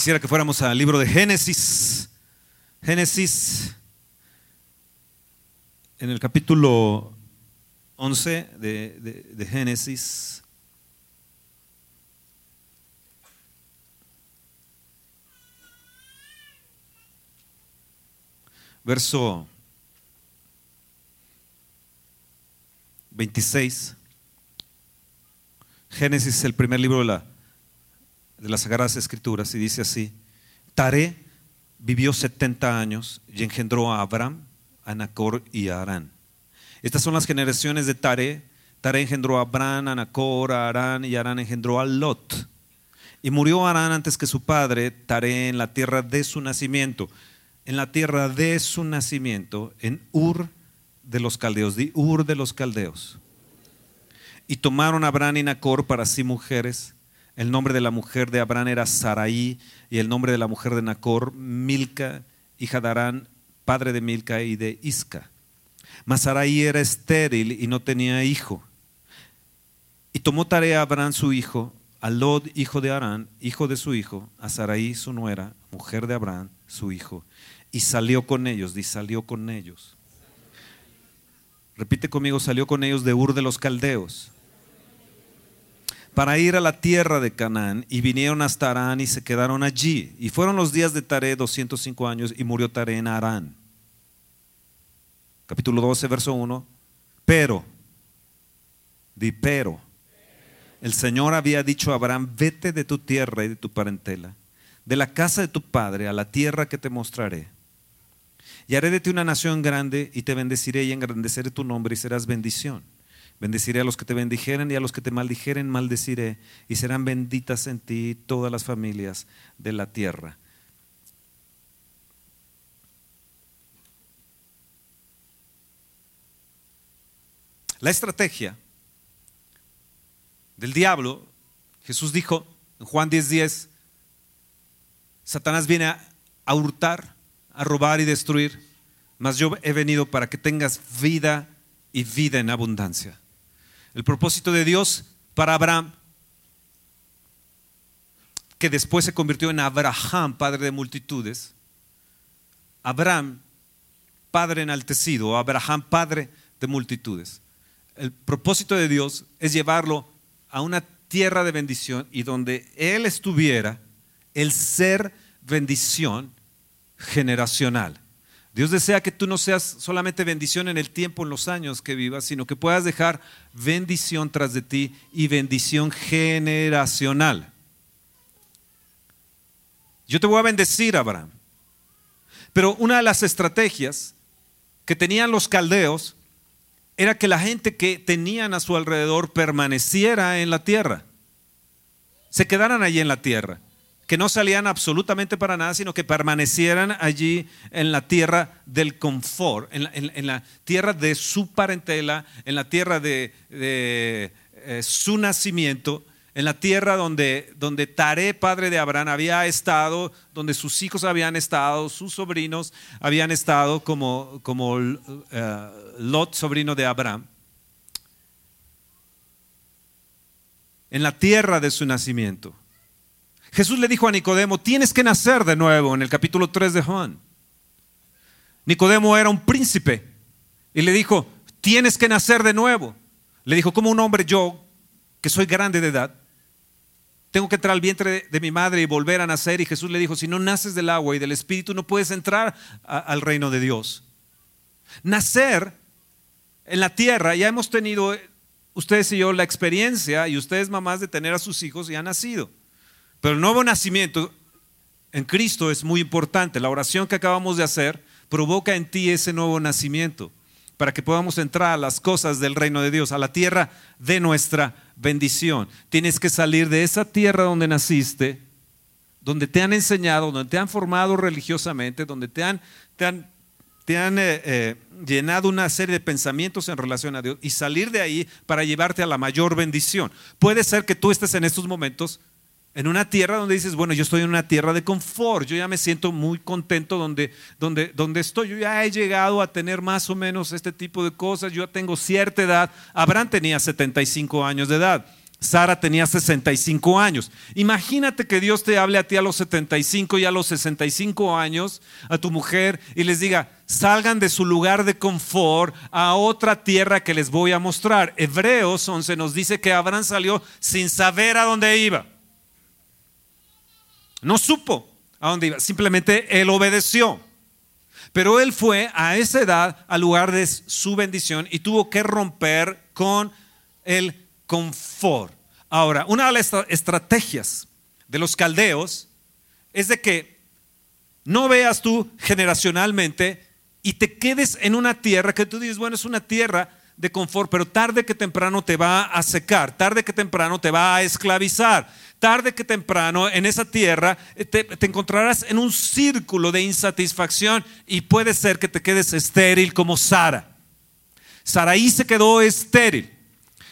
Quisiera que fuéramos al libro de Génesis. Génesis, en el capítulo 11 de, de- Génesis. Verso 26. Génesis es el primer libro de, la, de las Sagradas Escrituras y dice así, Taré vivió 70 años y engendró a Abraham, a Nacor y a Arán. Estas son las generaciones de Taré. Taré engendró a Abraham, a Nacor, a Arán y Arán engendró a Lot. Y murió Arán antes que su padre, Taré, en la tierra de su nacimiento. En la tierra de su nacimiento, en Ur de los caldeos, di Ur de los caldeos. Y tomaron a Abraham y Nacor para sí mujeres. El nombre de la mujer de Abraham era Saraí y el nombre de la mujer de Nacor, Milca, hija de Arán, padre de Milca y de Isca. Mas Saraí era estéril y no tenía hijo. Y tomó tarea a Abraham su hijo, a Lod, hijo de Arán, hijo de su hijo, a Saraí su nuera, mujer de Abraham, su hijo, y salió con ellos, y salió con ellos. Repite conmigo, salió con ellos de Ur de los Caldeos para ir a la tierra de Canaán y vinieron hasta Arán y se quedaron allí. Y fueron los días de Taré 205 años y murió Taré en Arán. Capítulo 12, verso 1. Pero, di pero, el Señor había dicho a Abraham, vete de tu tierra y de tu parentela, de la casa de tu padre a la tierra que te mostraré. Y haré de ti una nación grande y te bendeciré y engrandeceré tu nombre y serás bendición. Bendeciré a los que te bendijeren y a los que te maldijeren maldeciré y serán benditas en ti todas las familias de la tierra. La estrategia del diablo, Jesús dijo en Juan 10:10, Satanás viene a, a hurtar, a robar y destruir, mas yo he venido para que tengas vida y vida en abundancia. El propósito de Dios para Abraham, que después se convirtió en Abraham, padre de multitudes, Abraham, padre enaltecido, Abraham, padre de multitudes. El propósito de Dios es llevarlo a una tierra de bendición y donde Él estuviera, el ser bendición generacional. Dios desea que tú no seas solamente bendición en el tiempo, en los años que vivas, sino que puedas dejar bendición tras de ti y bendición generacional. Yo te voy a bendecir, Abraham. Pero una de las estrategias que tenían los caldeos era que la gente que tenían a su alrededor permaneciera en la tierra, se quedaran allí en la tierra que no salían absolutamente para nada, sino que permanecieran allí en la tierra del confort, en la, tierra de su parentela, en la tierra de, eh, su nacimiento, en la tierra donde, donde Taré, padre de Abraham, había estado, donde sus hijos habían estado, sus sobrinos habían estado, como, como uh, Lot, sobrino de Abraham. En la tierra de su nacimiento. Jesús le dijo a Nicodemo, tienes que nacer de nuevo en el capítulo 3 de Juan. Nicodemo era un príncipe y le dijo, tienes que nacer de nuevo. Le dijo, como un hombre yo, que soy grande de edad, tengo que entrar al vientre de, mi madre y volver a nacer. Y Jesús le dijo, si no naces del agua y del espíritu, no puedes entrar al reino de Dios. Nacer en la tierra, ya hemos tenido ustedes y yo la experiencia, y ustedes mamás, de tener a sus hijos y han nacido. Pero el nuevo nacimiento en Cristo es muy importante. La oración que acabamos de hacer provoca en ti ese nuevo nacimiento para que podamos entrar a las cosas del reino de Dios, a la tierra de nuestra bendición. Tienes que salir de esa tierra donde naciste, donde te han enseñado, donde te han formado religiosamente, donde te han, te han, te han eh, eh, llenado una serie de pensamientos en relación a Dios y salir de ahí para llevarte a la mayor bendición. Puede ser que tú estés en estos momentos en una tierra donde dices, bueno, yo estoy en una tierra de confort, yo ya me siento muy contento donde, donde, donde estoy, yo ya he llegado a tener más o menos este tipo de cosas, yo ya tengo cierta edad, Abraham tenía 75 años de edad, Sara tenía 65 años. Imagínate que Dios te hable a ti a los 75 y a los 65 años, a tu mujer, y les diga, salgan de su lugar de confort a otra tierra que les voy a mostrar. Hebreos 11 nos dice que Abraham salió sin saber a dónde iba. No supo a dónde iba, simplemente él obedeció. Pero él fue a esa edad al lugar de su bendición y tuvo que romper con el confort. Ahora, una de las estrategias de los caldeos es de que no veas tú generacionalmente y te quedes en una tierra que tú dices, bueno, es una tierra de confort, pero tarde que temprano te va a secar, tarde que temprano te va a esclavizar, tarde que temprano en esa tierra te, te, encontrarás en un círculo de insatisfacción y puede ser que te quedes estéril como Sara. Saraí se quedó estéril.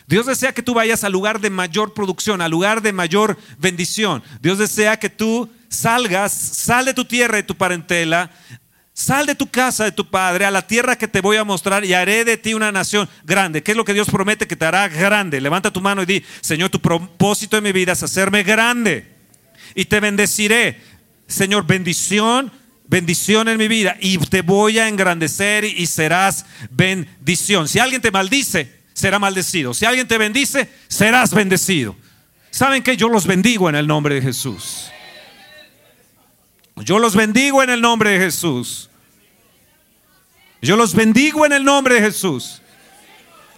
Dios desea que tú vayas al lugar de mayor producción, al lugar de mayor bendición. Dios desea que tú salgas, sal de tu tierra y tu parentela, sal de tu casa, de tu padre, a la tierra que te voy a mostrar y haré de ti una nación grande. ¿Qué es lo que Dios promete que te hará grande? Levanta tu mano y di, Señor, tu propósito en mi vida es hacerme grande y te bendeciré. Señor, bendición bendición en mi vida y te voy a engrandecer y serás bendición. Si alguien te maldice, será maldecido. Si alguien te bendice, serás bendecido. ¿Saben que Yo los bendigo en el nombre de Jesús. Yo los bendigo en el nombre de Jesús. Yo los bendigo en el nombre de Jesús.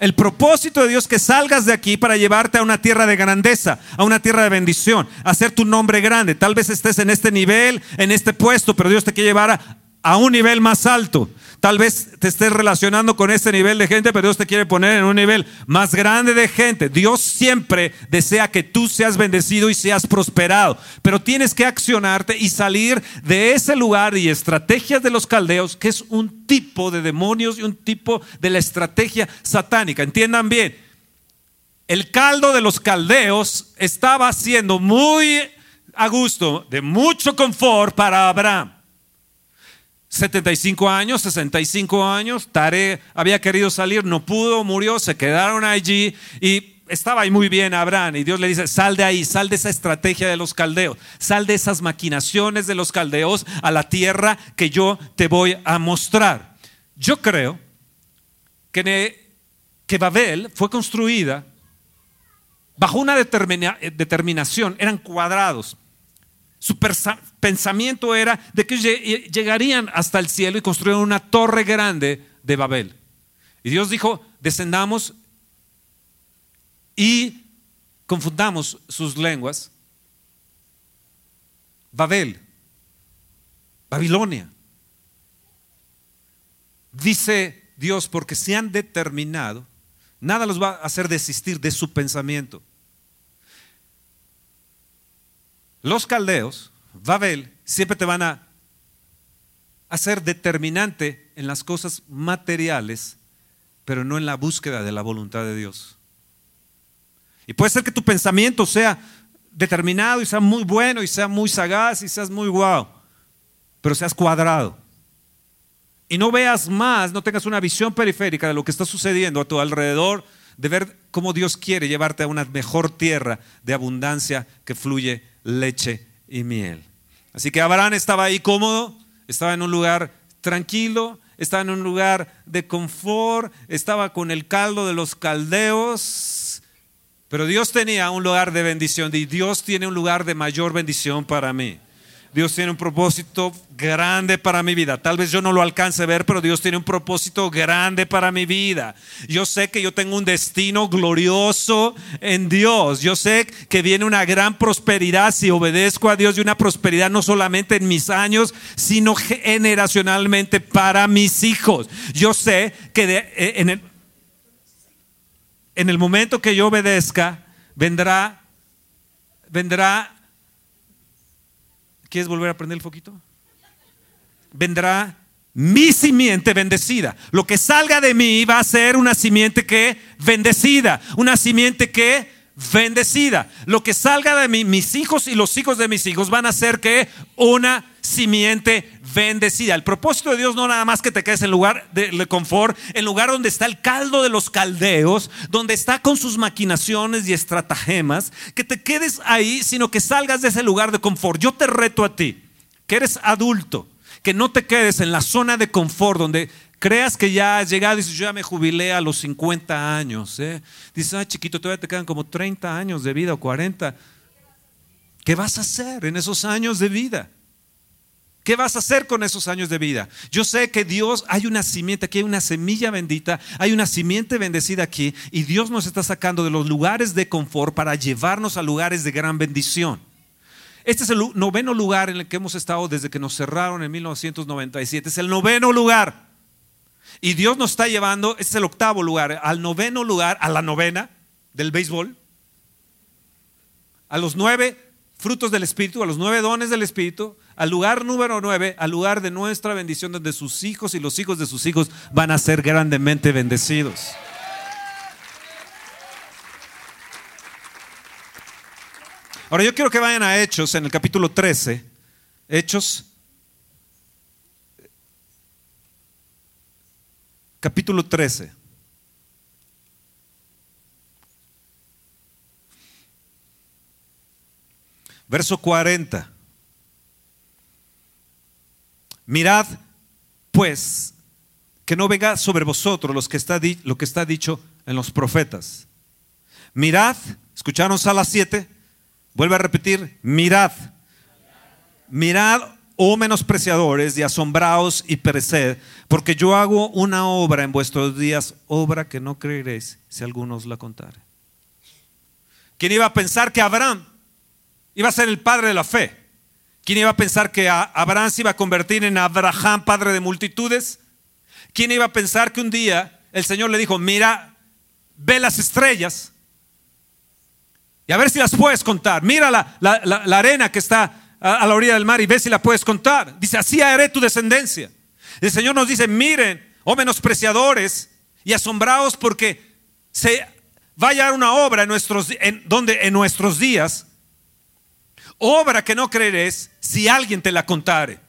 El propósito de Dios que salgas de aquí para llevarte a una tierra de grandeza, a una tierra de bendición, a hacer tu nombre grande. Tal vez estés en este nivel, en este puesto, pero Dios te quiere llevar a, a un nivel más alto. Tal vez te estés relacionando con ese nivel de gente, pero Dios te quiere poner en un nivel más grande de gente. Dios siempre desea que tú seas bendecido y seas prosperado, pero tienes que accionarte y salir de ese lugar y estrategias de los caldeos, que es un tipo de demonios y un tipo de la estrategia satánica. Entiendan bien, el caldo de los caldeos estaba siendo muy a gusto, de mucho confort para Abraham. 75 años, 65 años, Tare había querido salir, no pudo, murió, se quedaron allí y estaba ahí muy bien Abraham y Dios le dice, sal de ahí, sal de esa estrategia de los caldeos, sal de esas maquinaciones de los caldeos a la tierra que yo te voy a mostrar. Yo creo que, que Babel fue construida bajo una determinación, eran cuadrados. Su pensamiento era de que llegarían hasta el cielo y construyeron una torre grande de Babel. Y Dios dijo, descendamos y confundamos sus lenguas. Babel, Babilonia. Dice Dios, porque se han determinado, nada los va a hacer desistir de su pensamiento. Los caldeos, Babel, siempre te van a hacer determinante en las cosas materiales, pero no en la búsqueda de la voluntad de Dios. Y puede ser que tu pensamiento sea determinado y sea muy bueno y sea muy sagaz y seas muy guau, pero seas cuadrado. Y no veas más, no tengas una visión periférica de lo que está sucediendo a tu alrededor, de ver cómo Dios quiere llevarte a una mejor tierra de abundancia que fluye leche y miel. Así que Abraham estaba ahí cómodo, estaba en un lugar tranquilo, estaba en un lugar de confort, estaba con el caldo de los caldeos, pero Dios tenía un lugar de bendición y Dios tiene un lugar de mayor bendición para mí. Dios tiene un propósito grande para mi vida. Tal vez yo no lo alcance a ver, pero Dios tiene un propósito grande para mi vida. Yo sé que yo tengo un destino glorioso en Dios. Yo sé que viene una gran prosperidad si obedezco a Dios y una prosperidad no solamente en mis años, sino generacionalmente para mis hijos. Yo sé que eh, en, el, en el momento que yo obedezca, vendrá, vendrá ¿Quieres volver a prender el foquito? Vendrá mi simiente bendecida. Lo que salga de mí va a ser una simiente que bendecida, una simiente que bendecida. Lo que salga de mí, mis hijos y los hijos de mis hijos van a ser que una simiente bendecida. El propósito de Dios no nada más que te quedes en lugar de, confort, en lugar donde está el caldo de los caldeos, donde está con sus maquinaciones y estratagemas, que te quedes ahí, sino que salgas de ese lugar de confort. Yo te reto a ti, que eres adulto, que no te quedes en la zona de confort donde creas que ya has llegado y dices, yo ya me jubilé a los 50 años. ¿eh? Dices, ah, chiquito, todavía te quedan como 30 años de vida o 40. ¿Qué vas a hacer en esos años de vida? ¿Qué vas a hacer con esos años de vida? Yo sé que Dios, hay una simiente aquí, hay una semilla bendita, hay una simiente bendecida aquí y Dios nos está sacando de los lugares de confort para llevarnos a lugares de gran bendición. Este es el noveno lugar en el que hemos estado desde que nos cerraron en 1997. Es el noveno lugar. Y Dios nos está llevando, este es el octavo lugar, al noveno lugar, a la novena del béisbol, a los nueve frutos del Espíritu, a los nueve dones del Espíritu, al lugar número nueve, al lugar de nuestra bendición, donde sus hijos y los hijos de sus hijos van a ser grandemente bendecidos. Ahora yo quiero que vayan a Hechos en el capítulo 13. Hechos capítulo 13. Verso 40. Mirad, pues, que no venga sobre vosotros lo que está dicho en los profetas. Mirad, ¿escucharon Sala 7? Vuelve a repetir, mirad. Mirad, oh menospreciadores, y asombraos y pereced, porque yo hago una obra en vuestros días, obra que no creeréis si alguno os la contare. ¿Quién iba a pensar que Abraham iba a ser el padre de la fe. ¿Quién iba a pensar que Abraham se iba a convertir en Abraham, padre de multitudes? ¿Quién iba a pensar que un día el Señor le dijo, mira, ve las estrellas y a ver si las puedes contar? Mira la, arena que está a, la orilla del mar y ve si la puedes contar. Dice, así haré tu descendencia. El Señor nos dice, miren, oh menospreciadores y asombrados porque se va a hallar una obra en nuestros, donde en nuestros días obra que no creeres si alguien te la contare.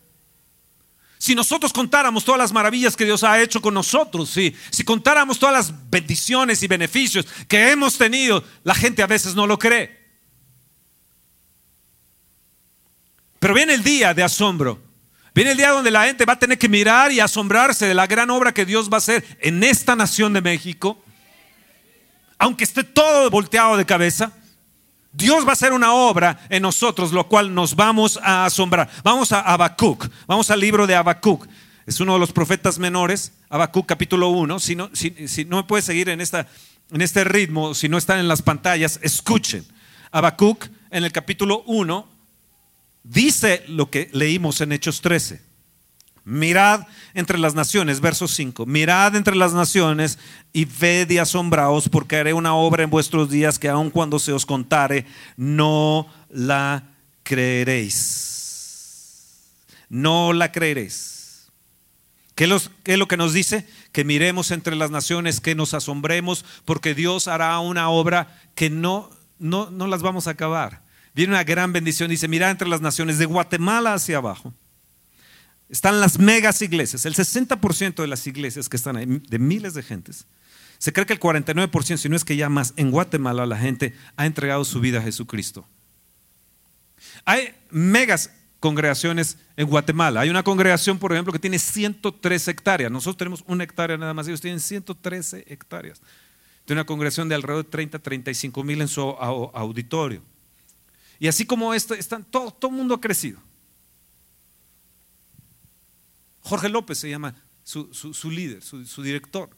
Si nosotros contáramos todas las maravillas que Dios ha hecho con nosotros, si, si contáramos todas las bendiciones y beneficios que hemos tenido, la gente a veces no lo cree. Pero viene el día de asombro. Viene el día donde la gente va a tener que mirar y asombrarse de la gran obra que Dios va a hacer en esta nación de México. Aunque esté todo volteado de cabeza. Dios va a hacer una obra en nosotros, lo cual nos vamos a asombrar. Vamos a Habacuc, vamos al libro de Habacuc. Es uno de los profetas menores, Habacuc capítulo 1. Si no, me puede seguir en, en este ritmo, si no están en las pantallas, escuchen. Habacuc en el capítulo 1 dice lo que leímos en Hechos 13. Mirad entre las naciones, verso 5, mirad entre las naciones y ved y asombraos porque haré una obra en vuestros días que aun cuando se os contare, no la creeréis. No la creeréis. ¿Qué, es lo que nos dice? Que miremos entre las naciones, que nos asombremos, porque Dios hará una obra que no, no, no las vamos a acabar. Viene una gran bendición, dice, mirad entre las naciones, de Guatemala hacia abajo están las megas iglesias. El 60% de las iglesias que están ahí, de miles de gentes, se cree que el 49%, si no es que ya más, en Guatemala la gente ha entregado su vida a Jesucristo. Hay megas congregaciones en Guatemala. Hay una congregación, por ejemplo, que tiene 113 hectáreas. Nosotros tenemos una hectárea nada más, ellos tienen 113 hectáreas. Tiene una congregación de alrededor de 30, 35 mil en su auditorio. Y así como esto, están, todo, todo el mundo ha crecido. Jorge López se llama su, líder, su, director.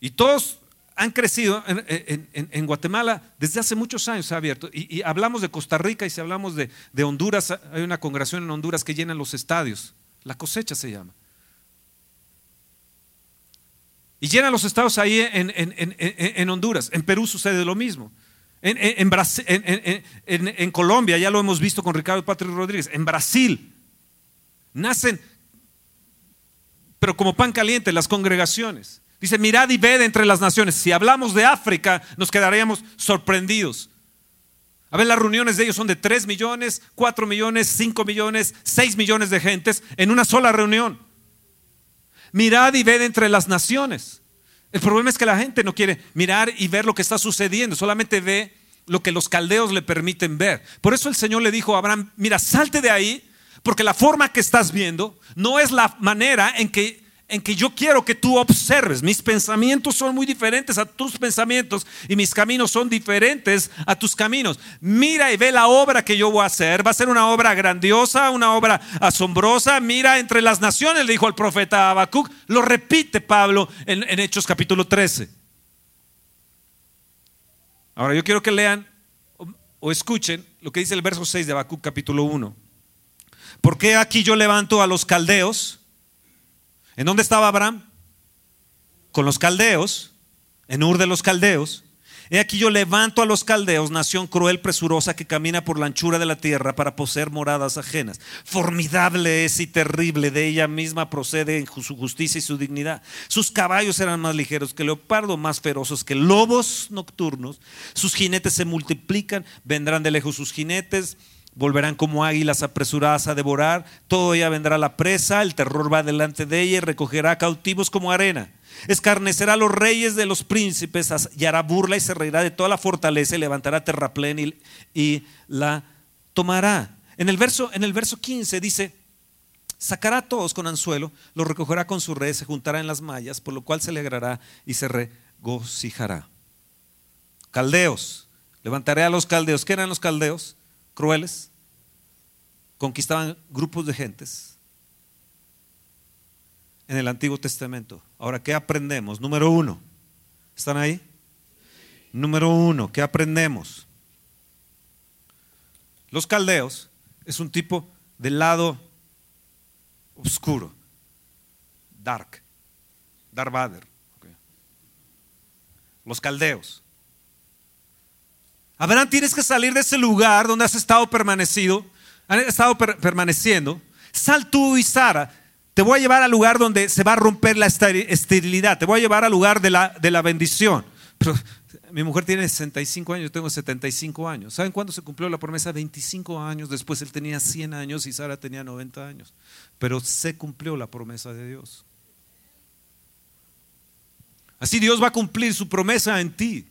Y todos han crecido en, Guatemala desde hace muchos años, se ha abierto. Y, hablamos de Costa Rica y si hablamos de, Honduras, hay una congregación en Honduras que llena los estadios. La cosecha se llama. Y llena los estados ahí en, Honduras. En Perú sucede lo mismo. En, en, Colombia, ya lo hemos visto con Ricardo Patrick Rodríguez. En Brasil, Nacen, pero como pan caliente, las congregaciones. Dice, mirad y ved entre las naciones. Si hablamos de África, nos quedaríamos sorprendidos. A ver, las reuniones de ellos son de 3 millones, 4 millones, 5 millones, 6 millones de gentes en una sola reunión. Mirad y ved entre las naciones. El problema es que la gente no quiere mirar y ver lo que está sucediendo, solamente ve lo que los caldeos le permiten ver. Por eso el Señor le dijo a Abraham, mira, salte de ahí, porque la forma que estás viendo no es la manera en que en que yo quiero que tú observes. Mis pensamientos son muy diferentes a tus pensamientos y mis caminos son diferentes a tus caminos. Mira y ve la obra que yo voy a hacer. Va a ser una obra grandiosa, una obra asombrosa. Mira entre las naciones, le dijo al profeta Habacuc. Lo repite Pablo en, en Hechos capítulo 13. Ahora yo quiero que lean o escuchen lo que dice el verso 6 de Habacuc capítulo 1. ¿Por qué aquí yo levanto a los caldeos? ¿En dónde estaba Abraham? Con los caldeos, en Ur de los caldeos. He aquí yo levanto a los caldeos, nación cruel, presurosa, que camina por la anchura de la tierra para poseer moradas ajenas. Formidable es y terrible, de ella misma procede en su justicia y su dignidad. Sus caballos eran más ligeros que leopardo, más feroces que lobos nocturnos. Sus jinetes se multiplican, vendrán de lejos sus jinetes volverán como águilas apresuradas a devorar, todo ella vendrá la presa, el terror va delante de ella y recogerá cautivos como arena. Escarnecerá a los reyes de los príncipes y hará burla y se reirá de toda la fortaleza y levantará terraplén y, la tomará. En el, verso, en el verso 15 dice, sacará a todos con anzuelo, los recogerá con su red, se juntará en las mallas, por lo cual se alegrará y se regocijará. Caldeos, levantaré a los caldeos. ¿Qué eran los caldeos? Crueles, conquistaban grupos de gentes en el Antiguo Testamento. Ahora, ¿qué aprendemos? Número uno, ¿están ahí? Número uno, ¿qué aprendemos? Los caldeos es un tipo del lado oscuro, dark, Darth Vader. Los caldeos. Abraham, tienes que salir de ese lugar donde has estado permanecido, han estado permaneciendo. Sal tú y Sara. Te voy a llevar al lugar donde se va a romper la esterilidad. Te voy a llevar al lugar de la, de la bendición. Pero mi mujer tiene 65 años, yo tengo 75 años. ¿Saben cuándo se cumplió la promesa? 25 años. Después él tenía 100 años y Sara tenía 90 años. Pero se cumplió la promesa de Dios. Así Dios va a cumplir su promesa en ti.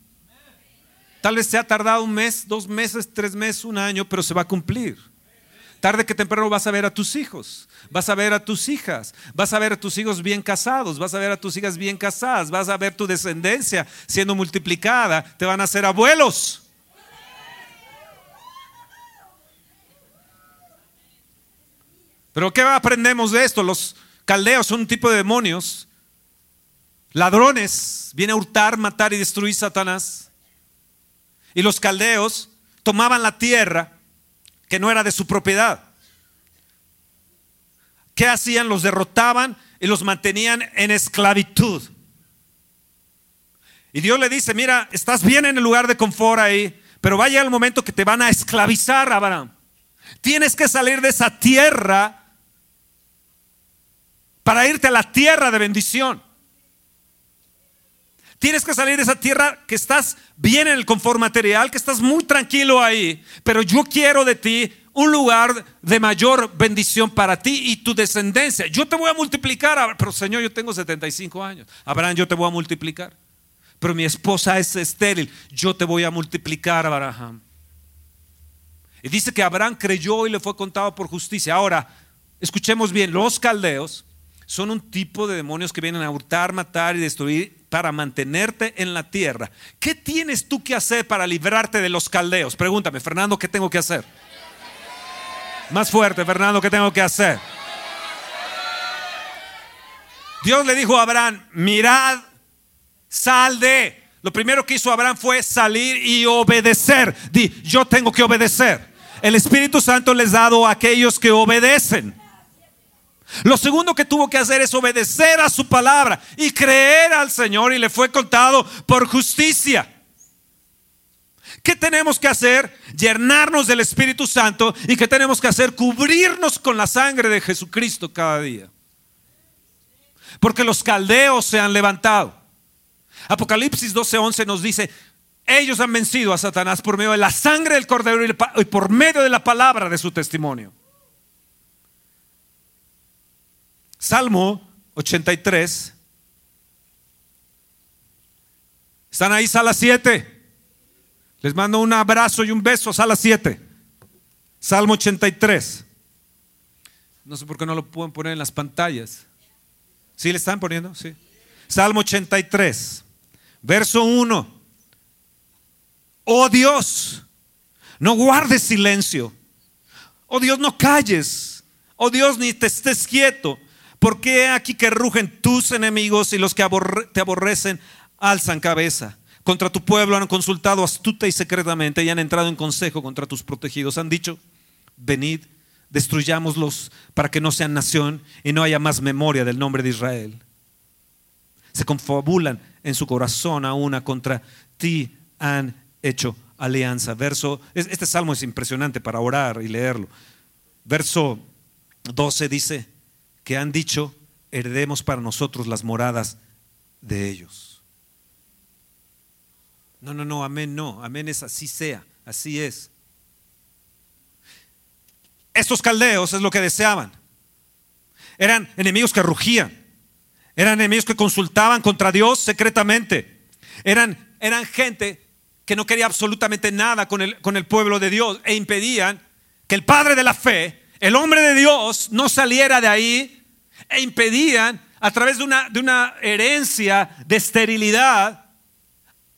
Tal vez se ha tardado un mes, dos meses, tres meses, un año, pero se va a cumplir. Tarde que temprano vas a ver a tus hijos, vas a ver a tus hijas, vas a ver a tus hijos bien casados, vas a ver a tus hijas bien casadas, vas a ver tu descendencia siendo multiplicada, te van a hacer abuelos. Pero ¿qué aprendemos de esto? Los caldeos son un tipo de demonios, ladrones, viene a hurtar, matar y destruir Satanás. Y los caldeos tomaban la tierra que no era de su propiedad. ¿Qué hacían? Los derrotaban y los mantenían en esclavitud. Y Dios le dice, mira, estás bien en el lugar de confort ahí, pero va a llegar el momento que te van a esclavizar, Abraham. Tienes que salir de esa tierra para irte a la tierra de bendición. Tienes que salir de esa tierra que estás bien en el confort material, que estás muy tranquilo ahí, pero yo quiero de ti un lugar de mayor bendición para ti y tu descendencia. Yo te voy a multiplicar, pero Señor, yo tengo 75 años. Abraham, yo te voy a multiplicar. Pero mi esposa es estéril. Yo te voy a multiplicar, Abraham. Y dice que Abraham creyó y le fue contado por justicia. Ahora, escuchemos bien, los caldeos son un tipo de demonios que vienen a hurtar, matar y destruir para mantenerte en la tierra. ¿Qué tienes tú que hacer para librarte de los caldeos? Pregúntame, Fernando, ¿qué tengo que hacer? Más fuerte, Fernando, ¿qué tengo que hacer? Dios le dijo a Abraham, mirad, sal de. Lo primero que hizo Abraham fue salir y obedecer. Di, yo tengo que obedecer. El Espíritu Santo les ha dado a aquellos que obedecen. Lo segundo que tuvo que hacer es obedecer a su palabra y creer al Señor y le fue contado por justicia. ¿Qué tenemos que hacer? Llenarnos del Espíritu Santo y ¿qué tenemos que hacer? Cubrirnos con la sangre de Jesucristo cada día. Porque los caldeos se han levantado. Apocalipsis 12:11 nos dice, Ellos han vencido a Satanás por medio de la sangre del cordero y por medio de la palabra de su testimonio. Salmo 83. ¿Están ahí, sala 7? Les mando un abrazo y un beso, sala 7. Salmo 83. No sé por qué no lo pueden poner en las pantallas. ¿Sí le están poniendo? Sí. Salmo 83, verso 1. Oh Dios, no guardes silencio. Oh Dios, no calles. Oh Dios, ni te estés quieto. Porque aquí que rugen tus enemigos y los que te aborrecen alzan cabeza. Contra tu pueblo han consultado astuta y secretamente y han entrado en consejo contra tus protegidos. Han dicho, venid, destruyámoslos para que no sean nación y no haya más memoria del nombre de Israel. Se confabulan en su corazón a una contra ti han hecho alianza. Verso, este salmo es impresionante para orar y leerlo. Verso 12 dice que han dicho, heredemos para nosotros las moradas de ellos. No, no, no, amén, no, amén es así sea, así es. Estos caldeos es lo que deseaban. Eran enemigos que rugían. Eran enemigos que consultaban contra Dios secretamente. Eran, eran gente que no quería absolutamente nada con el, con el pueblo de Dios e impedían que el Padre de la fe, el hombre de Dios, no saliera de ahí e impedían a través de una, de una herencia de esterilidad,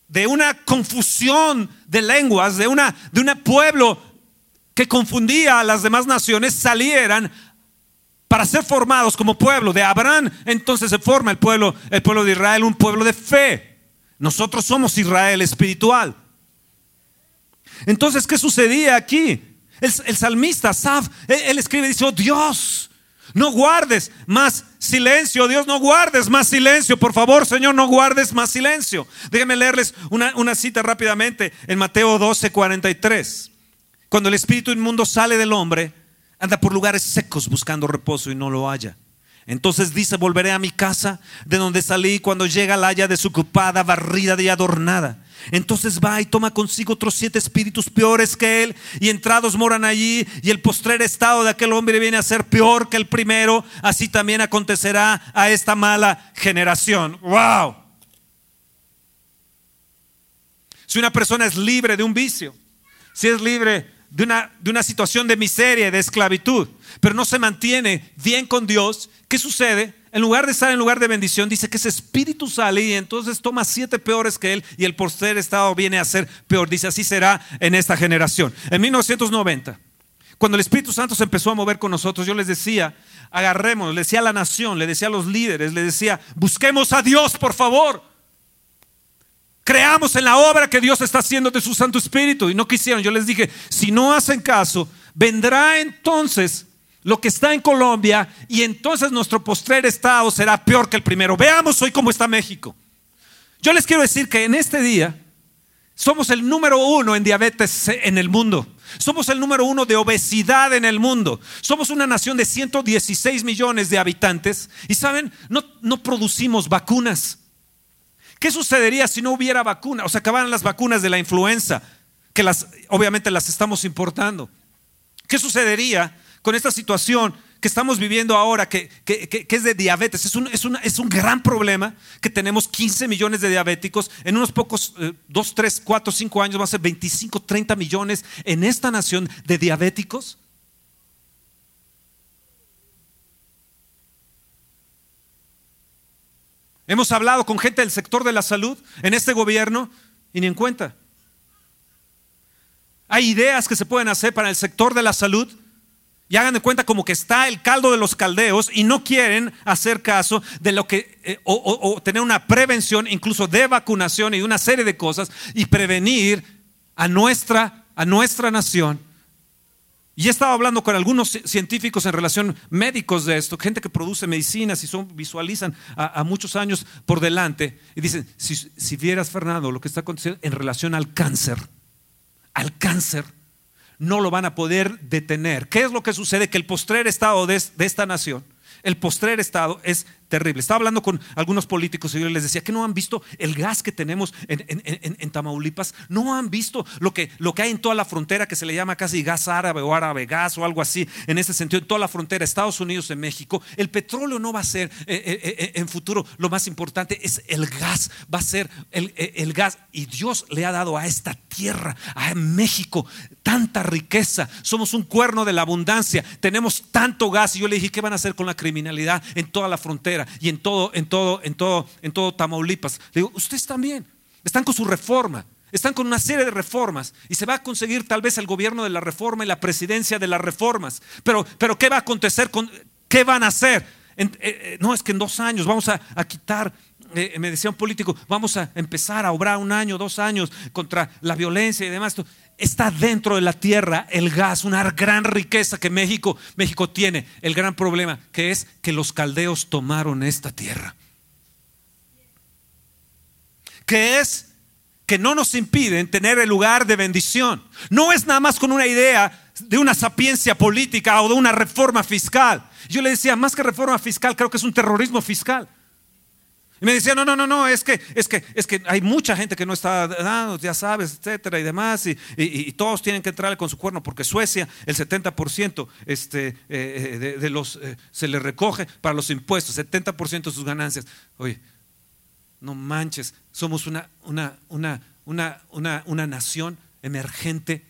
de una confusión de lenguas, de, una, de un pueblo que confundía a las demás naciones, salieran para ser formados como pueblo. De Abraham entonces se forma el pueblo, el pueblo de Israel, un pueblo de fe. Nosotros somos Israel espiritual. Entonces, ¿qué sucedía aquí? El, salmista, Saf, él, escribe, dice, oh Dios, no guardes más silencio, Dios, no guardes más silencio, por favor, Señor, no guardes más silencio. Déjenme leerles una, cita rápidamente en Mateo 12, 43. Cuando el espíritu inmundo sale del hombre, anda por lugares secos buscando reposo y no lo halla. Entonces dice, volveré a mi casa de donde salí cuando llega la haya desocupada, barrida y adornada. Entonces va y toma consigo otros siete espíritus peores que él y entrados moran allí y el postrer estado de aquel hombre viene a ser peor que el primero. Así también acontecerá a esta mala generación. ¡Wow! Si una persona es libre de un vicio, si es libre de una, de una situación de miseria de esclavitud, pero no se mantiene bien con Dios, ¿qué sucede? En lugar de estar en lugar de bendición, dice que ese espíritu sale y entonces toma siete peores que él y el postrer estado viene a ser peor. Dice, así será en esta generación. En 1990, cuando el Espíritu Santo se empezó a mover con nosotros, yo les decía, agarremos, le decía a la nación, le decía a los líderes, le decía, busquemos a Dios, por favor. Creamos en la obra que Dios está haciendo de su Santo Espíritu. Y no quisieron. Yo les dije, si no hacen caso, vendrá entonces lo que está en Colombia y entonces nuestro postrer estado será peor que el primero. Veamos hoy cómo está México. Yo les quiero decir que en este día somos el número uno en diabetes en el mundo. Somos el número uno de obesidad en el mundo. Somos una nación de 116 millones de habitantes. Y saben, no, no producimos vacunas. ¿Qué sucedería si no hubiera vacuna? O sea, acabaran las vacunas de la influenza, que las, obviamente las estamos importando. ¿Qué sucedería con esta situación que estamos viviendo ahora, que, es de diabetes? Es un, es, un, gran problema que tenemos 15 millones de diabéticos. En unos pocos, 2, 3, 4, 5 años va a ser 25, 30 millones en esta nación de diabéticos. Hemos hablado con gente del sector de la salud en este gobierno y ni en cuenta. Hay ideas que se pueden hacer para el sector de la salud y hagan de cuenta como que está el caldo de los caldeos y no quieren hacer caso de lo que, eh, o, tener una prevención incluso de vacunación y una serie de cosas y prevenir a nuestra, a nuestra nación y he estado hablando con algunos científicos en relación médicos de esto, gente que produce medicinas y son, visualizan a, muchos años por delante y dicen, si, vieras Fernando lo que está aconteciendo en relación al cáncer, al cáncer, no lo van a poder detener. ¿Qué es lo que sucede? Que el postrer estado de, de esta nación, el postrer estado es terrible. Estaba hablando con algunos políticos y yo les decía que no han visto el gas que tenemos en, Tamaulipas, no han visto lo que, lo que hay en toda la frontera que se le llama casi gas árabe o árabe gas o algo así, en ese sentido, en toda la frontera, Estados Unidos y México. El petróleo no va a ser eh, eh, eh, en futuro lo más importante, es el gas, va a ser el, el gas. Y Dios le ha dado a esta tierra, a México, tanta riqueza. Somos un cuerno de la abundancia, tenemos tanto gas. Y yo le dije, ¿qué van a hacer con la criminalidad en toda la frontera y en todo, en todo, en todo, en todo Tamaulipas? Le digo, ustedes también, están con su reforma. Están con una serie de reformas y se va a conseguir tal vez el gobierno de la reforma y la presidencia de las reformas. Pero, pero ¿qué va a acontecer? Con, ¿Qué van a hacer? Eh, eh, no, es que en dos años vamos a, quitar, eh, me decía un político, vamos a empezar a obrar un año, dos años contra la violencia y demás. Está dentro de la tierra el gas, una gran riqueza que México, México tiene. El gran problema que es que los caldeos tomaron esta tierra. Que es que no nos impiden tener el lugar de bendición. No es nada más con una idea de una sapiencia política o de una reforma fiscal. Yo le decía, más que reforma fiscal, creo que es un terrorismo fiscal. Y me decía, no, no, no, no, es que, es que, es que hay mucha gente que no está dando, ya sabes, etcétera, y demás, y, todos tienen que entrar con su cuerno, porque Suecia, el 70% este, eh, de, los, eh, se le recoge para los impuestos, 70% de sus ganancias. Oye, no manches, somos una, una, una, una, una nación emergente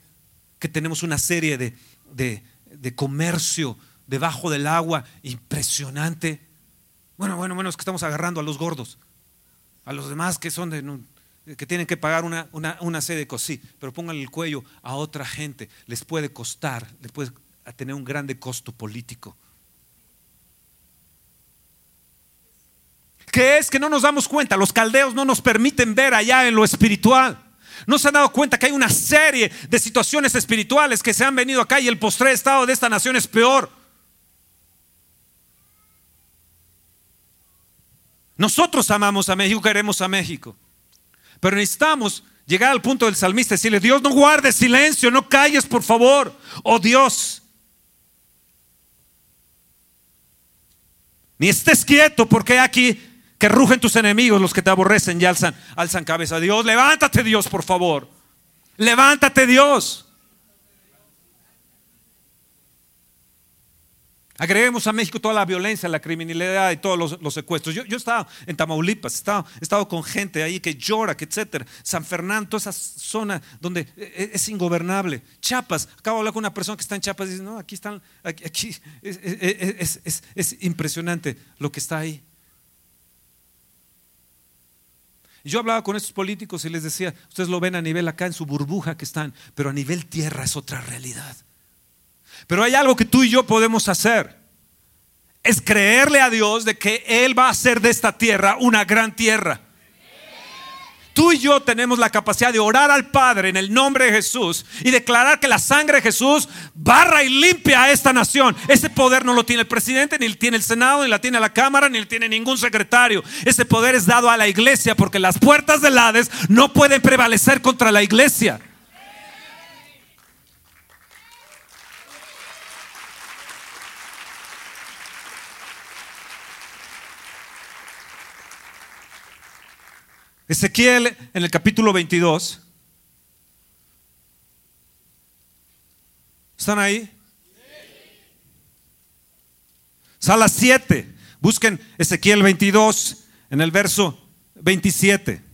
que tenemos una serie de, de, de, comercio debajo del agua impresionante. Bueno, bueno, bueno, es que estamos agarrando a los gordos, a los demás que son de, que tienen que pagar una, una, una serie de cosas, sí, pero pónganle el cuello a otra gente, les puede costar, les puede tener un grande costo político. ¿Qué es que no nos damos cuenta? Los caldeos no nos permiten ver allá en lo espiritual. No se han dado cuenta que hay una serie de situaciones espirituales que se han venido acá y el postre estado de esta nación es peor. Nosotros amamos a México, queremos a México. Pero necesitamos llegar al punto del salmista y decirle, Dios, no guardes silencio, no calles, por favor. Oh Dios, ni estés quieto porque aquí que rugen tus enemigos, los que te aborrecen y alzan, alzan cabeza. Dios, levántate Dios, por favor. Levántate Dios. Agreguemos a México toda la violencia, la criminalidad y todos los, secuestros. Yo, he estado en Tamaulipas, he estado, con gente ahí que llora, etcétera. San Fernando, toda esa zona donde e, e, es, ingobernable. Chiapas, acabo de hablar con una persona que está en Chiapas y dice, no, aquí están, aquí, es impresionante lo que está ahí. yo hablaba con estos políticos y les decía, ustedes lo ven a nivel acá en su burbuja que están, pero a nivel tierra es otra realidad. Pero hay algo que tú y yo podemos hacer. Es creerle a Dios de que Él va a hacer de esta tierra una gran tierra. Tú y yo tenemos la capacidad de orar al Padre en el nombre de Jesús y declarar que la sangre de Jesús barra y limpia a esta nación. Ese poder no lo tiene el presidente, ni lo tiene el Senado, ni la tiene la Cámara, ni lo tiene ningún secretario. Ese poder es dado a la iglesia porque las puertas del Hades no pueden prevalecer contra la iglesia. Ezequiel en el capítulo 22. ¿Están ahí? Sala 7. Busquen Ezequiel 22 en el verso 27.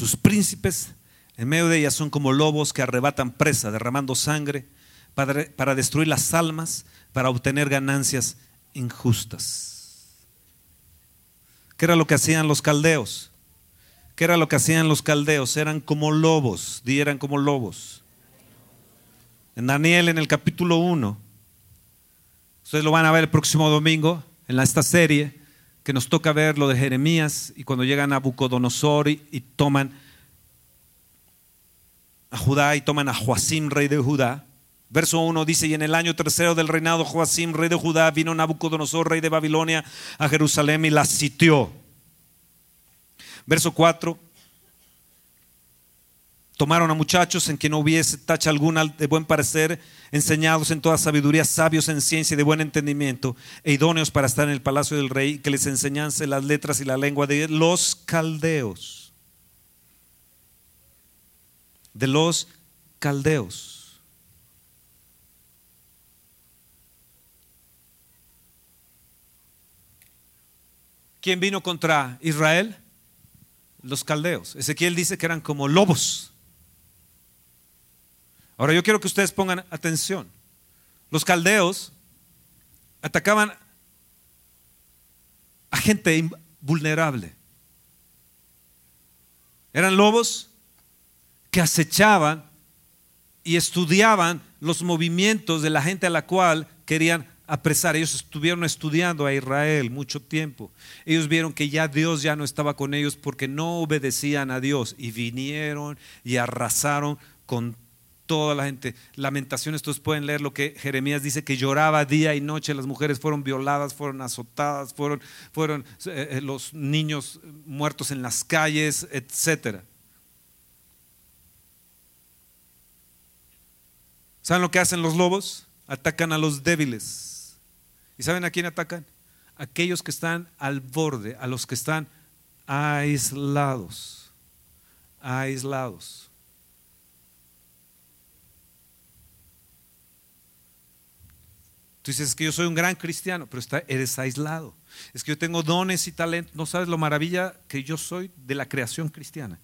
Sus príncipes en medio de ellas son como lobos que arrebatan presa, derramando sangre para, destruir las almas, para obtener ganancias injustas. ¿Qué era lo que hacían los caldeos? ¿Qué era lo que hacían los caldeos? Eran como lobos, di eran como lobos. En Daniel, en el capítulo 1, ustedes lo van a ver el próximo domingo en esta serie, que nos toca ver lo de Jeremías y cuando llegan a Bucodonosor y, toman a Judá y toman a Joacim, rey de Judá, Verso 1 dice, y en el año tercero del reinado Joacim, rey de Judá, vino Nabucodonosor, rey de Babilonia, a Jerusalén y la sitió. Verso 4, tomaron a muchachos en que no hubiese tacha alguna de buen parecer, enseñados en toda sabiduría, sabios en ciencia y de buen entendimiento, e idóneos para estar en el palacio del rey, que les enseñase las letras y la lengua de los caldeos. De los caldeos. ¿Quién vino contra Israel? Los caldeos. Ezequiel dice que eran como lobos. Ahora yo quiero que ustedes pongan atención. Los caldeos atacaban a gente vulnerable. Eran lobos que acechaban y estudiaban los movimientos de la gente a la cual querían apresar. Ellos estuvieron estudiando a Israel mucho tiempo. Ellos vieron que ya Dios ya no estaba con ellos porque no obedecían a Dios y vinieron y arrasaron con toda la gente. Lamentaciones, ustedes pueden leer lo que Jeremías dice, que lloraba día y noche, las mujeres fueron violadas, fueron azotadas, fueron, fueron eh, eh, los niños muertos en las calles, etcétera. ¿Saben lo que hacen los lobos? Atacan a los débiles ¿Y saben a quién atacan? Aquellos que están al borde, a los que están aislados. Aislados. Tú dices que yo soy un gran cristiano, pero eres aislado. Es que yo tengo dones y talentos. No sabes lo maravilla que yo soy de la creación cristiana.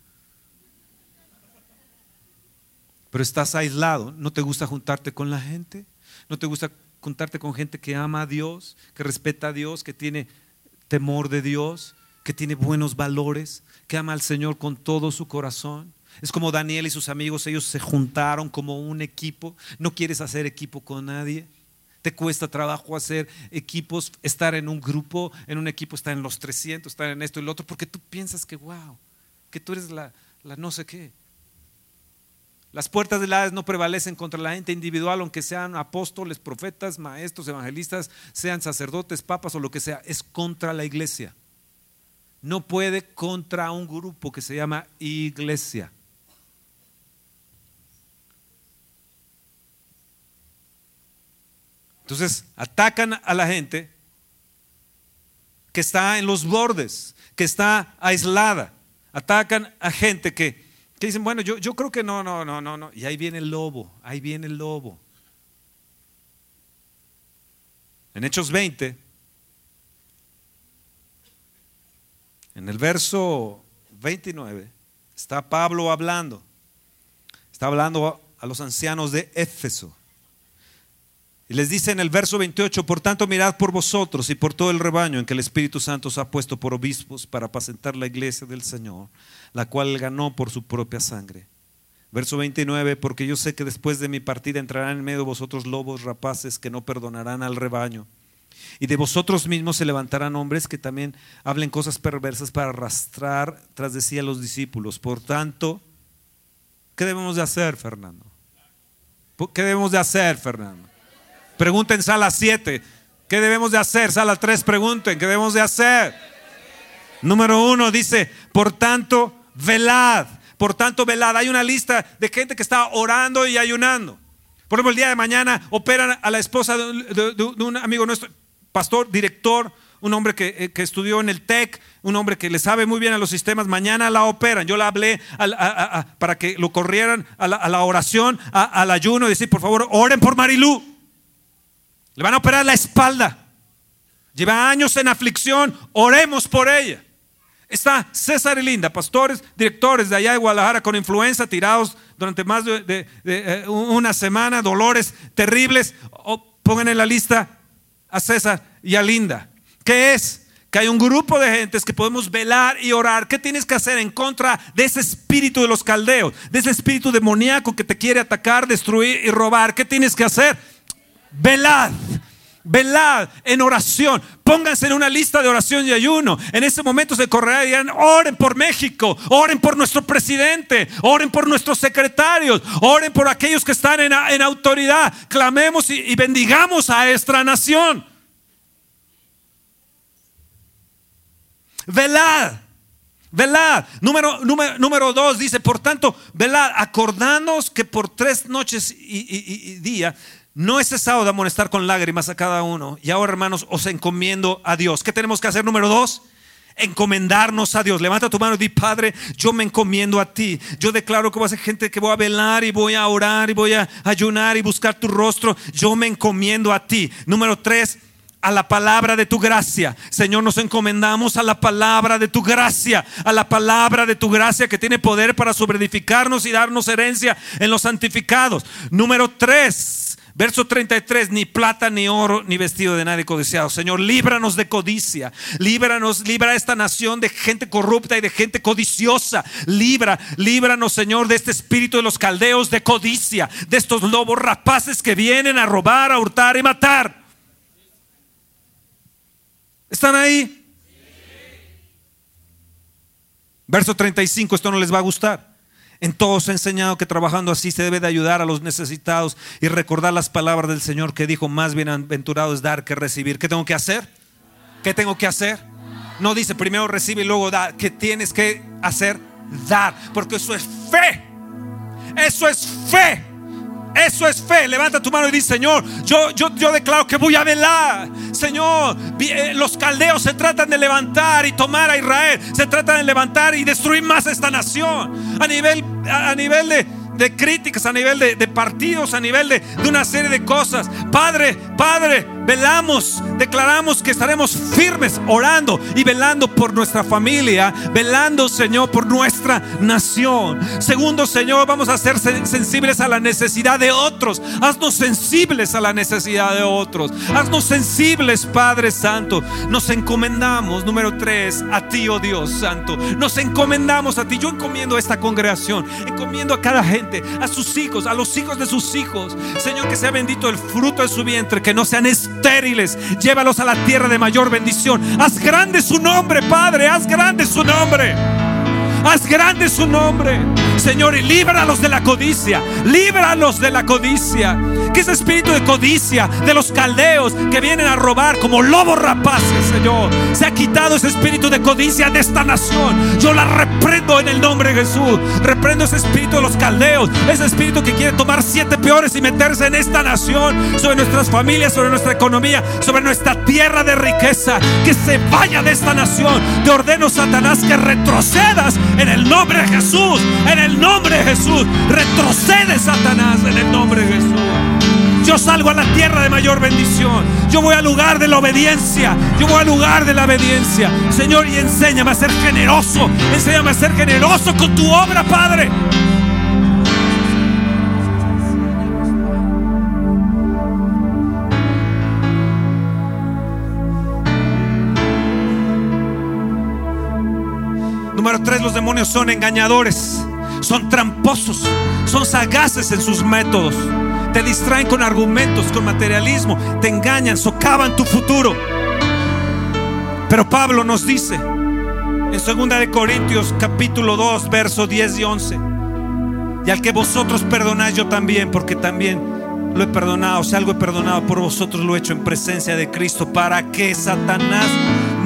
Pero estás aislado. ¿No te gusta juntarte con la gente? ¿No te gusta juntarte con gente que ama a Dios, que respeta a Dios, que tiene temor de Dios, que tiene buenos valores, que ama al Señor con todo su corazón. Es como Daniel y sus amigos, ellos se juntaron como un equipo. No quieres hacer equipo con nadie. Te cuesta trabajo hacer equipos, estar en un grupo, en un equipo, estar en los 300, estar en esto y lo otro, porque tú piensas que, wow, que tú eres la, la no sé qué. Las puertas del Hades no prevalecen contra la gente individual, aunque sean apóstoles, profetas, maestros, evangelistas, sean sacerdotes, papas o lo que sea. Es contra la iglesia. No puede contra un grupo que se llama iglesia. Entonces, atacan a la gente que está en los bordes, que está aislada. Atacan a gente que que dicen, bueno, yo, yo creo que no, no, no, no, no. Y ahí viene el lobo, ahí viene el lobo. En Hechos 20, en el verso 29, está Pablo hablando. Está hablando a los ancianos de Éfeso. Y les dice en el verso 28, por tanto mirad por vosotros y por todo el rebaño en que el Espíritu Santo os ha puesto por obispos para apacentar la iglesia del Señor, la cual ganó por su propia sangre. Verso 29, porque yo sé que después de mi partida entrarán en medio de vosotros lobos rapaces que no perdonarán al rebaño. Y de vosotros mismos se levantarán hombres que también hablen cosas perversas para arrastrar tras de sí a los discípulos. Por tanto, ¿qué debemos de hacer, Fernando? ¿Qué debemos de hacer, Fernando? Pregunten sala 7. ¿Qué debemos de hacer? Sala 3 pregunten. ¿Qué debemos de hacer? Número uno dice, por tanto, velad. Por tanto, velad. Hay una lista de gente que está orando y ayunando. Por ejemplo, el día de mañana operan a la esposa de, un amigo nuestro, pastor, director, un hombre eh, que, estudió en el TEC, un hombre que le sabe muy bien a los sistemas, mañana la operan. Yo la hablé para que lo corrieran a la, oración, al ayuno, y decir, por favor, oren por Marilú. Le van a operar la espalda. Lleva años en aflicción. Oremos por ella. Está César y Linda, pastores, directores de allá de Guadalajara con influenza, tirados durante más de, eh, una semana, dolores terribles. pongan en la lista a César y a Linda. ¿Qué es? Que hay un grupo de gentes que podemos velar y orar. ¿Qué tienes que hacer en contra de ese espíritu de los caldeos? De ese espíritu demoníaco que te quiere atacar, destruir y robar. ¿Qué tienes que hacer? Velad, velad en oración. Pónganse en una lista de oración y ayuno. En ese momento se correrá y dirán, oren por México, oren por nuestro presidente, oren por nuestros secretarios, oren por aquellos que están en, autoridad. Clamemos y, y bendigamos a esta nación. Velad. Velad. Número, número, número, dos dice, por tanto, velad, acordanos que por tres noches y, y día no he cesado de amonestar con lágrimas a cada uno. Y ahora, hermanos, os encomiendo a Dios. ¿Qué tenemos que hacer? Número dos, encomendarnos a Dios. Levanta tu mano y di, Padre, yo me encomiendo a ti. Yo declaro que voy a ser gente que voy a velar y voy a orar y voy a ayunar y buscar tu rostro. Yo me encomiendo a ti. Número tres, a la palabra de tu gracia. Señor, nos encomendamos a la palabra de tu gracia, a la palabra de tu gracia que tiene poder para sobreedificarnos y darnos herencia en los santificados. Número tres, Verso 33, ni plata, ni oro, ni vestido de nadie codiciado. Señor, líbranos de codicia. Líbranos, libra a esta nación de gente corrupta y de gente codiciosa. Libra, líbranos, Señor, de este espíritu de los caldeos de codicia, de estos lobos rapaces que vienen a robar, a hurtar y matar. ¿Están ahí? Verso 35, esto no les va a gustar. En todos he enseñado que trabajando así se debe de ayudar a los necesitados y recordar las palabras del Señor que dijo, más bienaventurado es dar que recibir. ¿Qué tengo que hacer? ¿Qué tengo que hacer? No dice primero recibe y luego da. ¿Qué tienes que hacer? Dar. Porque eso es fe. Eso es fe. Eso es fe. Levanta tu mano y dice, Señor, yo, yo, yo declaro que voy a velar. Señor, eh, los caldeos se tratan de levantar y tomar a Israel. Se tratan de levantar y destruir más esta nación. A nivel, a nivel de de críticas, a nivel de, partidos, a nivel de, de, una serie de cosas. Padre, Padre, velamos, declaramos que estaremos firmes orando y velando por nuestra familia, velando, Señor, por nuestra nación. Segundo, Señor, vamos a ser sensibles a la necesidad de otros. Haznos sensibles a la necesidad de otros. Haznos sensibles, Padre Santo. Nos encomendamos, número tres, a ti, oh Dios Santo. Nos encomendamos a ti. Yo encomiendo a esta congregación, encomiendo a cada gente a sus hijos, a los hijos de sus hijos. Señor, que sea bendito el fruto de su vientre, que no sean estériles. Llévalos a la tierra de mayor bendición. Haz grande su nombre, Padre, haz grande su nombre. Haz grande su nombre, Señor, y líbralos de la codicia. Líbralos de la codicia. Que ese espíritu de codicia de los caldeos que vienen a robar como lobos rapaces, Señor, se ha quitado ese espíritu de codicia de esta nación. Yo la reprendo en el nombre de Jesús. Reprendo ese espíritu de los caldeos, ese espíritu que quiere tomar siete peores y meterse en esta nación, sobre nuestras familias, sobre nuestra economía, sobre nuestra tierra de riqueza. Que se vaya de esta nación. Te ordeno, Satanás, que retrocedas en el nombre de Jesús, en el nombre de Jesús. Retrocede Satanás en el nombre de Jesús. Yo salgo a la tierra de mayor bendición. Yo voy al lugar de la obediencia. Yo voy al lugar de la obediencia. Señor, y enséñame a ser generoso. Enséñame a ser generoso con tu obra, Padre. Número tres, los demonios son engañadores, son tramposos, son sagaces en sus métodos. Te distraen con argumentos, con materialismo, te engañan, socavan tu futuro. Pero Pablo nos dice en 2 de Corintios capítulo 2, verso 10 y 11, y al que vosotros perdonáis yo también, porque también lo he perdonado, si algo he perdonado por vosotros lo he hecho en presencia de Cristo para que Satanás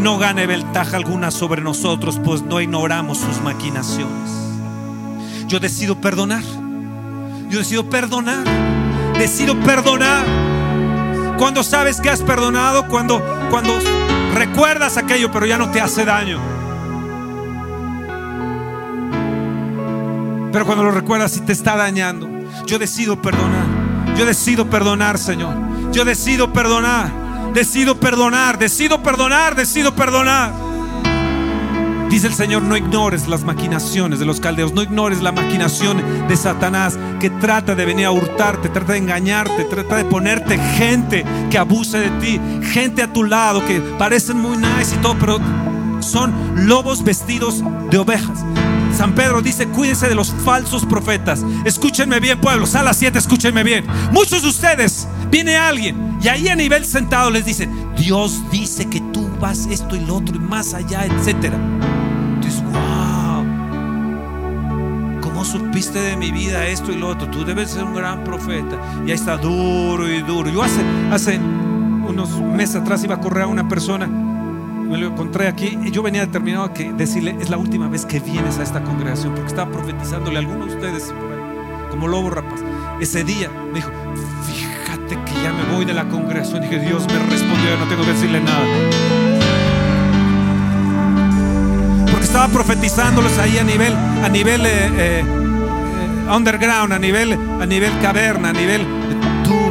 no gane ventaja alguna sobre nosotros, pues no ignoramos sus maquinaciones. Yo decido perdonar. Yo decido perdonar. Decido perdonar. Cuando sabes que has perdonado, cuando, cuando recuerdas aquello, pero ya no te hace daño. Pero cuando lo recuerdas y te está dañando, yo decido perdonar. Yo decido perdonar, Señor. Yo decido perdonar. Decido perdonar, decido perdonar, decido perdonar. Dice el Señor, no ignores las maquinaciones de los caldeos, no ignores la maquinación de Satanás que trata de venir a hurtarte, trata de engañarte, trata de ponerte gente que abuse de ti, gente a tu lado que parecen muy nice y todo, pero son lobos vestidos de ovejas. San Pedro dice, cuídense de los falsos profetas. Escúchenme bien, pueblo. Sala 7, escúchenme bien. Muchos de ustedes Viene alguien y ahí a nivel sentado les dicen, Dios dice que tú vas esto y lo otro y más allá, etcétera. Supiste de mi vida esto y lo otro? Tú debes ser un gran profeta. Y ahí está duro y duro. Yo hace, hace unos meses atrás iba a correr a una persona me lo encontré aquí y yo venía determinado a que decirle, es la última vez que vienes a esta congregación, porque estaba profetizándole a algunos de ustedes como lobo rapaz. Ese día me dijo, fíjate que ya me voy de la congregación. dije, Dios me respondió, no tengo que decirle nada. Porque estaba profetizándoles ahí a nivel, a nivel eh, eh, underground, a nivel, a nivel caverna, a nivel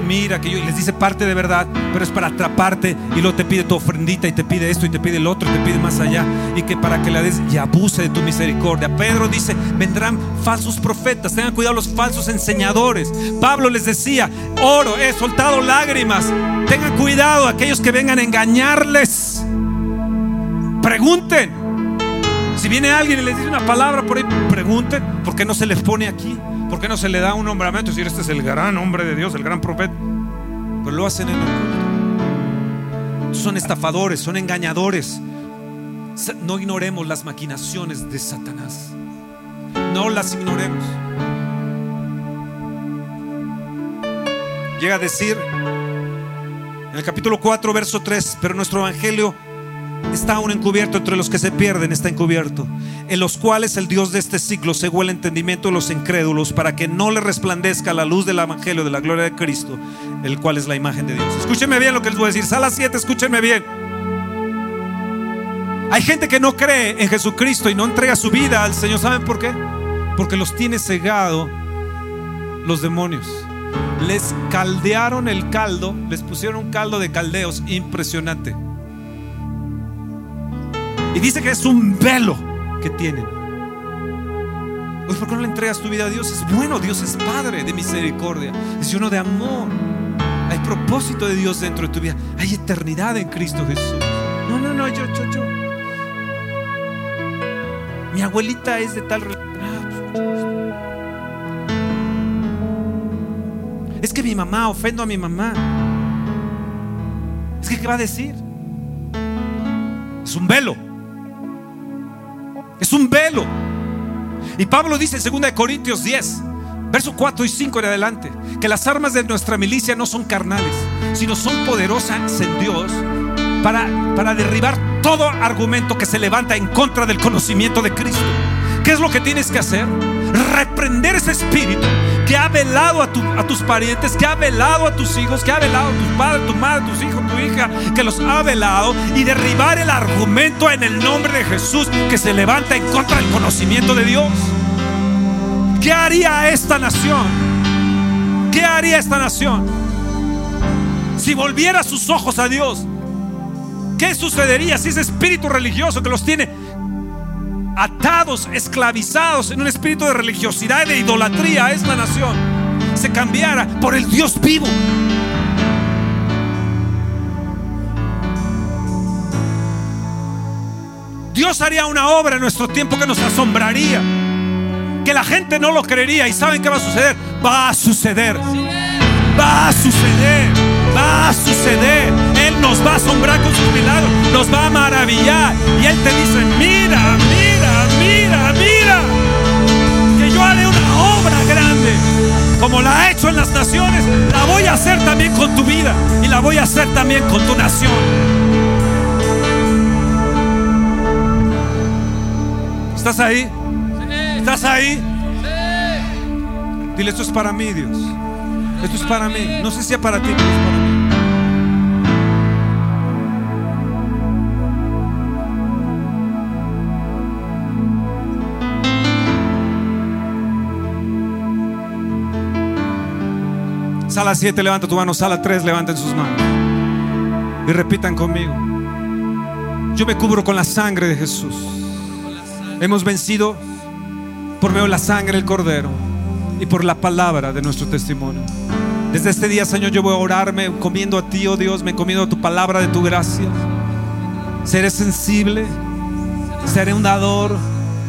mira, que yo les dice parte de verdad, pero es para atraparte y luego te pide tu ofrendita y te pide esto y te pide el otro y te pide más allá y que para que la des y abuse de tu misericordia. Pedro dice, vendrán falsos profetas, tengan cuidado los falsos enseñadores. Pablo les decía, oro, he soltado lágrimas, tengan cuidado aquellos que vengan a engañarles. Pregunten. Viene alguien y les dice una palabra por ahí, pregunten, ¿por qué no se les pone aquí? ¿Por qué no se le da un nombramiento y decir este es el gran hombre de Dios, el gran profeta? Pero lo hacen en el culto. Son estafadores, son engañadores. No ignoremos las maquinaciones de Satanás. No las ignoremos. Llega a decir en el capítulo 4, verso 3, pero nuestro evangelio está aún encubierto entre los que se pierden, está encubierto, en los cuales el Dios de este siglo cegó el entendimiento de los incrédulos para que no le resplandezca la luz del Evangelio de la gloria de Cristo, el cual es la imagen de Dios. Escúchenme bien lo que les voy a decir. Sala 7, escúchenme bien. Hay gente que no cree en Jesucristo y no entrega su vida al Señor. ¿Saben por qué? Porque los tiene cegado los demonios. Les caldearon el caldo, les pusieron un caldo de caldeos impresionante. Y dice que es un velo que tienen. Pues ¿por qué no le entregas tu vida a Dios? Es bueno, Dios es Padre de misericordia, es uno de amor. Hay propósito de Dios dentro de tu vida. Hay eternidad en Cristo Jesús. No, no, no, yo, yo, yo. Mi abuelita es de tal... Es que mi mamá, ofendo a mi mamá. Es que, ¿qué va a decir? Es un velo. Es un velo. Y Pablo dice en 2 Corintios 10, verso 4 y 5 en adelante, que las armas de nuestra milicia no son carnales, sino son poderosas en Dios para, para derribar todo argumento que se levanta en contra del conocimiento de Cristo. ¿Qué es lo que tienes que hacer? Reprender ese espíritu que ha velado a, tus parientes, que ha velado a tus hijos, que ha velado a tus padres, tu madre, tus hijos, tu hija, que los ha velado y derribar el argumento en el nombre de Jesús que se levanta en contra del conocimiento de Dios. ¿Qué haría esta nación? ¿Qué haría esta nación? Si volviera sus ojos a Dios, ¿qué sucedería si ese espíritu religioso que los tiene atados, esclavizados en un espíritu de religiosidad y de idolatría a esta nación, se cambiara por el Dios vivo. Dios haría una obra en nuestro tiempo que nos asombraría, que la gente no lo creería y saben qué va a suceder. Va a suceder, va a suceder, va a suceder. Nos va a asombrar con sus milagros, nos va a maravillar y Él te dice, mira, mira mira, mira, que yo haré una obra grande, como la ha hecho en las naciones, la voy a hacer también con tu vida y la voy a hacer también con tu nación. ¿Estás ahí? ¿Estás ahí? Dile, esto es para mí, Dios. Esto es para mí. No sé si es para ti, pero es para mí. Sala 7, levanta tu mano. Sala 3, levanten sus manos. Y repitan conmigo. Yo me cubro con la sangre de Jesús. Hemos vencido por medio de la sangre del Cordero y por la palabra de nuestro testimonio. Desde este día, Señor, yo voy a orarme comiendo a ti, oh Dios, me comiendo a tu palabra de tu gracia. Seré sensible, seré un dador,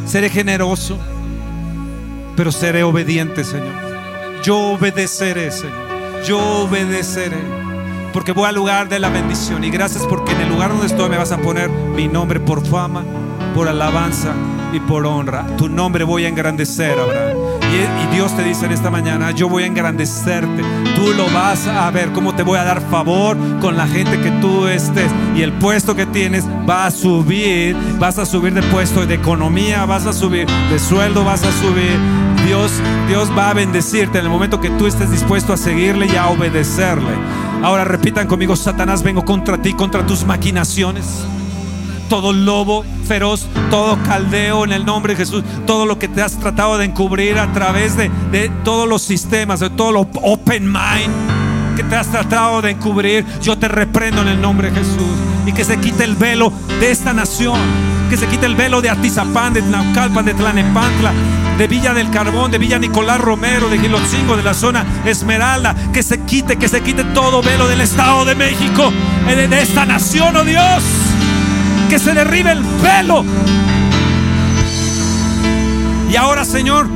seré generoso, pero seré obediente, Señor. Yo obedeceré, Señor. Yo obedeceré. Porque voy al lugar de la bendición. Y gracias porque en el lugar donde estoy me vas a poner mi nombre por fama, por alabanza y por honra. Tu nombre voy a engrandecer, Abraham. Y, Dios te dice en esta mañana, yo voy a engrandecerte. Tú lo vas a ver, cómo te voy a dar favor con la gente que tú estés. Y el puesto que tienes va a subir. Vas a subir de puesto de economía, vas a subir de sueldo, vas a subir. Dios, Dios va a bendecirte en el momento que tú estés dispuesto a seguirle y a obedecerle. Ahora repitan conmigo, Satanás, vengo contra ti, contra tus maquinaciones todo lobo feroz, todo caldeo en el nombre de Jesús, todo lo que te has tratado de encubrir a través de, todos los sistemas, de todo lo open mind que te has tratado de encubrir, yo te reprendo en el nombre de Jesús. Y que se quite el velo de esta nación, que se quite el velo de Atizapán, de Naucalpan, de Tlanepantla, de Villa del Carbón, de Villa Nicolás Romero, de Gilotzingo, de la zona Esmeralda, que se quite, que se quite todo velo del Estado de México, eh, de esta nación, oh Dios que se derribe el velo. Y ahora, Señor,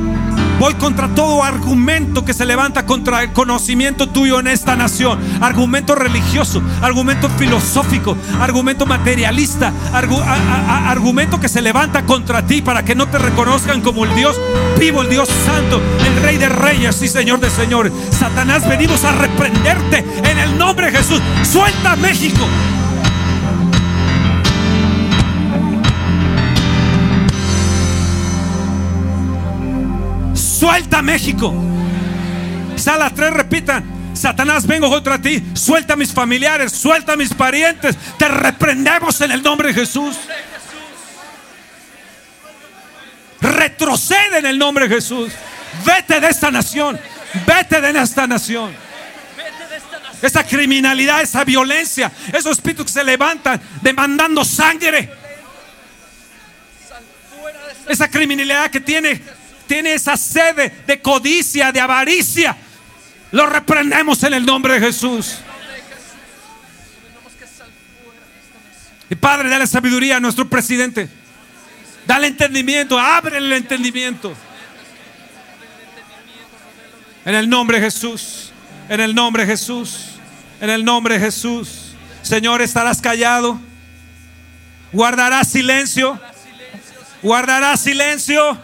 voy contra todo argumento que se levanta contra el conocimiento tuyo en esta nación. Argumento religioso, argumento filosófico, argumento materialista, argumento que se levanta contra ti para que no te reconozcan como el Dios vivo, el Dios santo, el Rey de Reyes y Señor de Señores. Satanás, venimos a reprenderte en el nombre de Jesús. Suelta México. Suelta México. Sala tres repitan. Satanás, vengo contra ti. Suelta a mis familiares, suelta a mis parientes. Te reprendemos en el nombre de Jesús. Retrocede en el nombre de Jesús. Vete de esta nación. Vete de esta nación. Esa criminalidad, esa violencia, esos espíritus que se levantan demandando sangre. Esa criminalidad que tiene tiene esa sede de codicia, de avaricia, lo reprendemos en el nombre de Jesús. Y Padre, dale sabiduría a nuestro presidente. Dale entendimiento, abre el entendimiento. En el nombre de Jesús, en el nombre de Jesús, en el nombre de Jesús. Señor, estarás callado. Guardarás silencio. Guardarás silencio.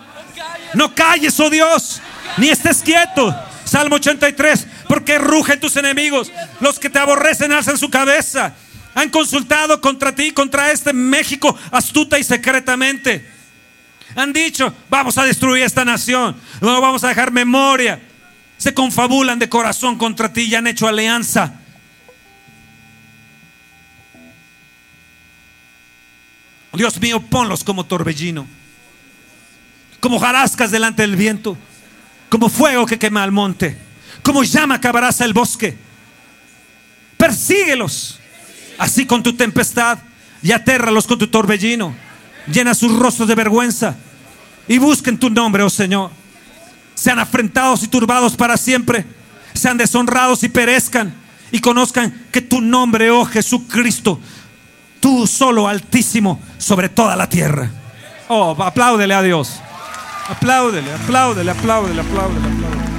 No calles, oh Dios, ni estés quieto. Salmo 83, porque rugen tus enemigos, los que te aborrecen alzan su cabeza. Han consultado contra ti, contra este México, astuta y secretamente. Han dicho, vamos a destruir esta nación, no vamos a dejar memoria. Se confabulan de corazón contra ti y han hecho alianza. Dios mío, ponlos como torbellino como jarascas delante del viento, como fuego que quema el monte, como llama que abraza el bosque. Persíguelos, así con tu tempestad, y atérralos con tu torbellino. Llena sus rostros de vergüenza y busquen tu nombre, oh Señor. Sean afrentados y turbados para siempre, sean deshonrados y perezcan, y conozcan que tu nombre, oh Jesucristo, tú solo altísimo sobre toda la tierra. Oh, apláudele a Dios. Apláudele, apláudele, apláudele, apláudele, apláudele.